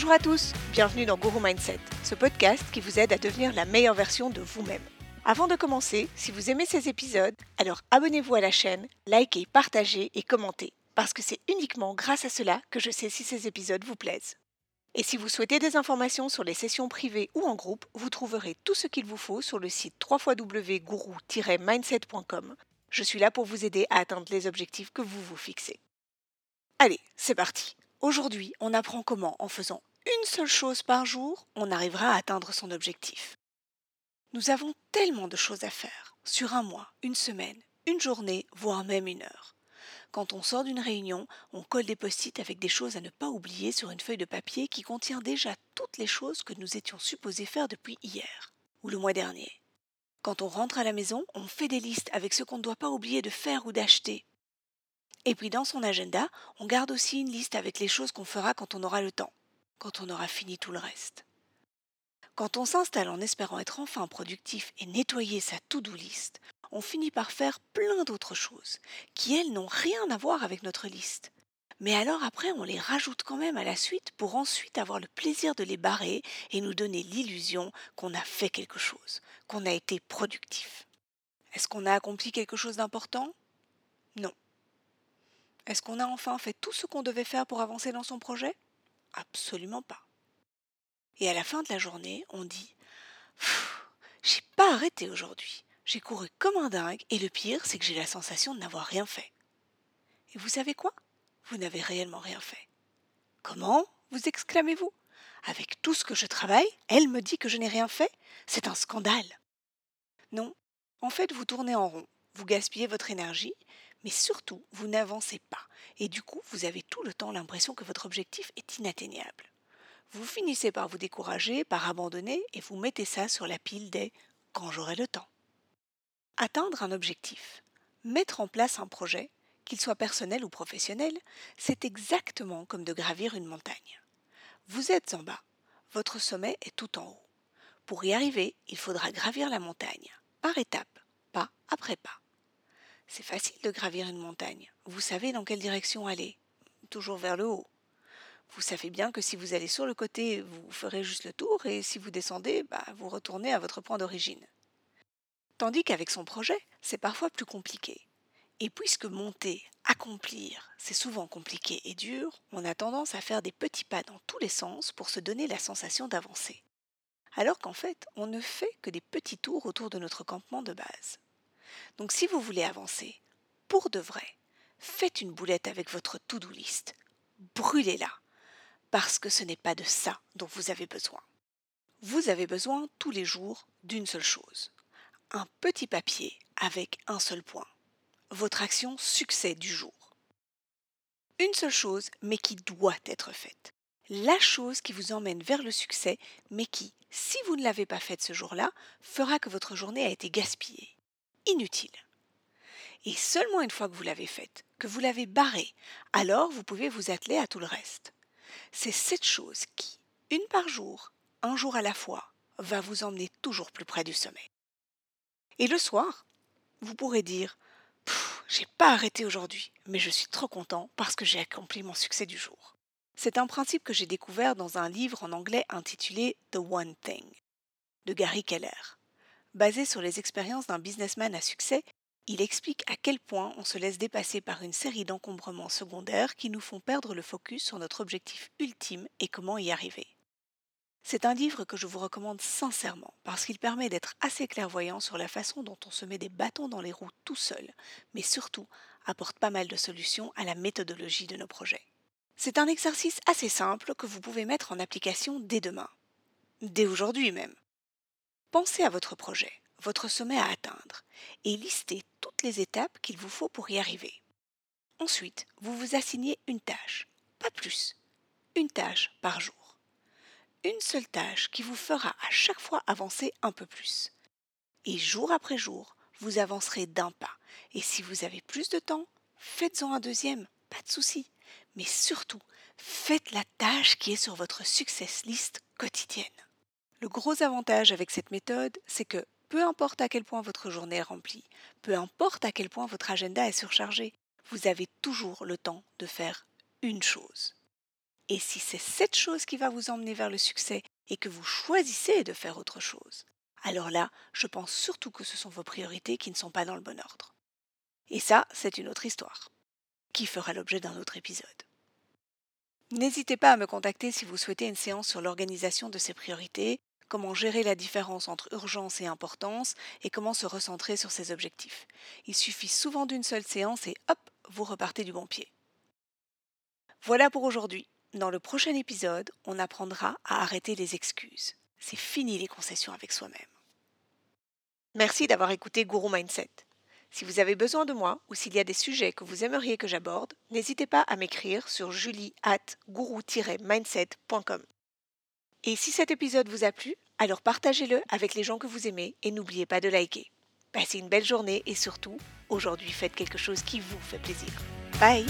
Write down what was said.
Bonjour à tous, bienvenue dans Guru Mindset, ce podcast qui vous aide à devenir la meilleure version de vous-même. Avant de commencer, si vous aimez ces épisodes, alors abonnez-vous à la chaîne, likez, partagez et commentez, parce que c'est uniquement grâce à cela que je sais si ces épisodes vous plaisent. Et si vous souhaitez des informations sur les sessions privées ou en groupe, vous trouverez tout ce qu'il vous faut sur le site www.guru-mindset.com. Je suis là pour vous aider à atteindre les objectifs que vous vous fixez. Allez, c'est parti. Aujourd'hui, on apprend comment, en faisant une seule chose par jour, on arrivera à atteindre son objectif. Nous avons tellement de choses à faire, sur un mois, une semaine, une journée, voire même une heure. Quand on sort d'une réunion, on colle des post-it avec des choses à ne pas oublier sur une feuille de papier qui contient déjà toutes les choses que nous étions supposés faire depuis hier ou le mois dernier. Quand on rentre à la maison, on fait des listes avec ce qu'on ne doit pas oublier de faire ou d'acheter. Et puis dans son agenda, on garde aussi une liste avec les choses qu'on fera quand on aura le temps, quand on aura fini tout le reste. Quand on s'installe en espérant être enfin productif et nettoyer sa to-do list, on finit par faire plein d'autres choses, qui elles n'ont rien à voir avec notre liste. Mais alors après, on les rajoute quand même à la suite pour ensuite avoir le plaisir de les barrer et nous donner l'illusion qu'on a fait quelque chose, qu'on a été productif. Est-ce qu'on a accompli quelque chose d'important? Non. Est-ce qu'on a enfin fait tout ce qu'on devait faire pour avancer dans son projet? Absolument pas. Et à la fin de la journée, on dit J'ai pas arrêté aujourd'hui. J'ai couru comme un dingue et le pire, c'est que j'ai la sensation de n'avoir rien fait. Et vous savez quoi? Vous n'avez réellement rien fait. Comment? Vous exclamez-vous Avec tout ce que je travaille, elle me dit que je n'ai rien fait? C'est un scandale. Non, en fait, vous tournez en rond, vous gaspillez votre énergie, mais surtout, vous n'avancez pas, et du coup, vous avez tout le temps l'impression que votre objectif est inatteignable. Vous finissez par vous décourager, par abandonner, et vous mettez ça sur la pile des quand j'aurai le temps. Atteindre un objectif, mettre en place un projet, qu'il soit personnel ou professionnel, c'est exactement comme de gravir une montagne. Vous êtes en bas, votre sommet est tout en haut. Pour y arriver, il faudra gravir la montagne, par étapes, pas après pas. C'est facile de gravir une montagne. Vous savez dans quelle direction aller. Toujours vers le haut. Vous savez bien que si vous allez sur le côté, vous ferez juste le tour, et si vous descendez, bah, vous retournez à votre point d'origine. Tandis qu'avec son projet, c'est parfois plus compliqué. Et puisque monter, accomplir, c'est souvent compliqué et dur, on a tendance à faire des petits pas dans tous les sens pour se donner la sensation d'avancer. Alors qu'en fait, on ne fait que des petits tours autour de notre campement de base. Donc si vous voulez avancer, pour de vrai, faites une boulette avec votre to-do list. Brûlez-la. Parce que ce n'est pas de ça dont vous avez besoin. Vous avez besoin tous les jours d'une seule chose un petit papier avec un seul point. Votre action succès du jour. Une seule chose, mais qui doit être faite. La chose qui vous emmène vers le succès, mais qui, si vous ne l'avez pas faite ce jour-là, fera que votre journée a été gaspillée. Inutile. Et seulement une fois que vous l'avez faite, que vous l'avez barrée, alors vous pouvez vous atteler à tout le reste. C'est cette chose qui, une par jour, un jour à la fois, va vous emmener toujours plus près du sommet. Et le soir, vous pourrez dire J'ai pas arrêté aujourd'hui, mais je suis trop content parce que j'ai accompli mon succès du jour. C'est un principe que j'ai découvert dans un livre en anglais intitulé The One Thing de Gary Keller. Basé sur les expériences d'un businessman à succès, il explique à quel point on se laisse dépasser par une série d'encombrements secondaires qui nous font perdre le focus sur notre objectif ultime et comment y arriver. C'est un livre que je vous recommande sincèrement parce qu'il permet d'être assez clairvoyant sur la façon dont on se met des bâtons dans les roues tout seul, mais surtout apporte pas mal de solutions à la méthodologie de nos projets. C'est un exercice assez simple que vous pouvez mettre en application dès demain, dès aujourd'hui même. Pensez à votre projet, votre sommet à atteindre, et listez toutes les étapes qu'il vous faut pour y arriver. Ensuite, vous vous assignez une tâche, pas plus, une tâche par jour une seule tâche qui vous fera à chaque fois avancer un peu plus. Et jour après jour, vous avancerez d'un pas. Et si vous avez plus de temps, faites-en un deuxième, pas de souci. Mais surtout, faites la tâche qui est sur votre success list quotidienne. Le gros avantage avec cette méthode, c'est que peu importe à quel point votre journée est remplie, peu importe à quel point votre agenda est surchargé, vous avez toujours le temps de faire une chose. Et si c'est cette chose qui va vous emmener vers le succès et que vous choisissez de faire autre chose, alors là, je pense surtout que ce sont vos priorités qui ne sont pas dans le bon ordre. Et ça, c'est une autre histoire, qui fera l'objet d'un autre épisode. N'hésitez pas à me contacter si vous souhaitez une séance sur l'organisation de ces priorités, comment gérer la différence entre urgence et importance et comment se recentrer sur ses objectifs. Il suffit souvent d'une seule séance et hop, vous repartez du bon pied. Voilà pour aujourd'hui. Dans le prochain épisode, on apprendra à arrêter les excuses. C'est fini les concessions avec soi-même. Merci d'avoir écouté Guru Mindset. Si vous avez besoin de moi ou s'il y a des sujets que vous aimeriez que j'aborde, n'hésitez pas à m'écrire sur julie at mindsetcom Et si cet épisode vous a plu, alors partagez-le avec les gens que vous aimez et n'oubliez pas de liker. Passez une belle journée et surtout, aujourd'hui faites quelque chose qui vous fait plaisir. Bye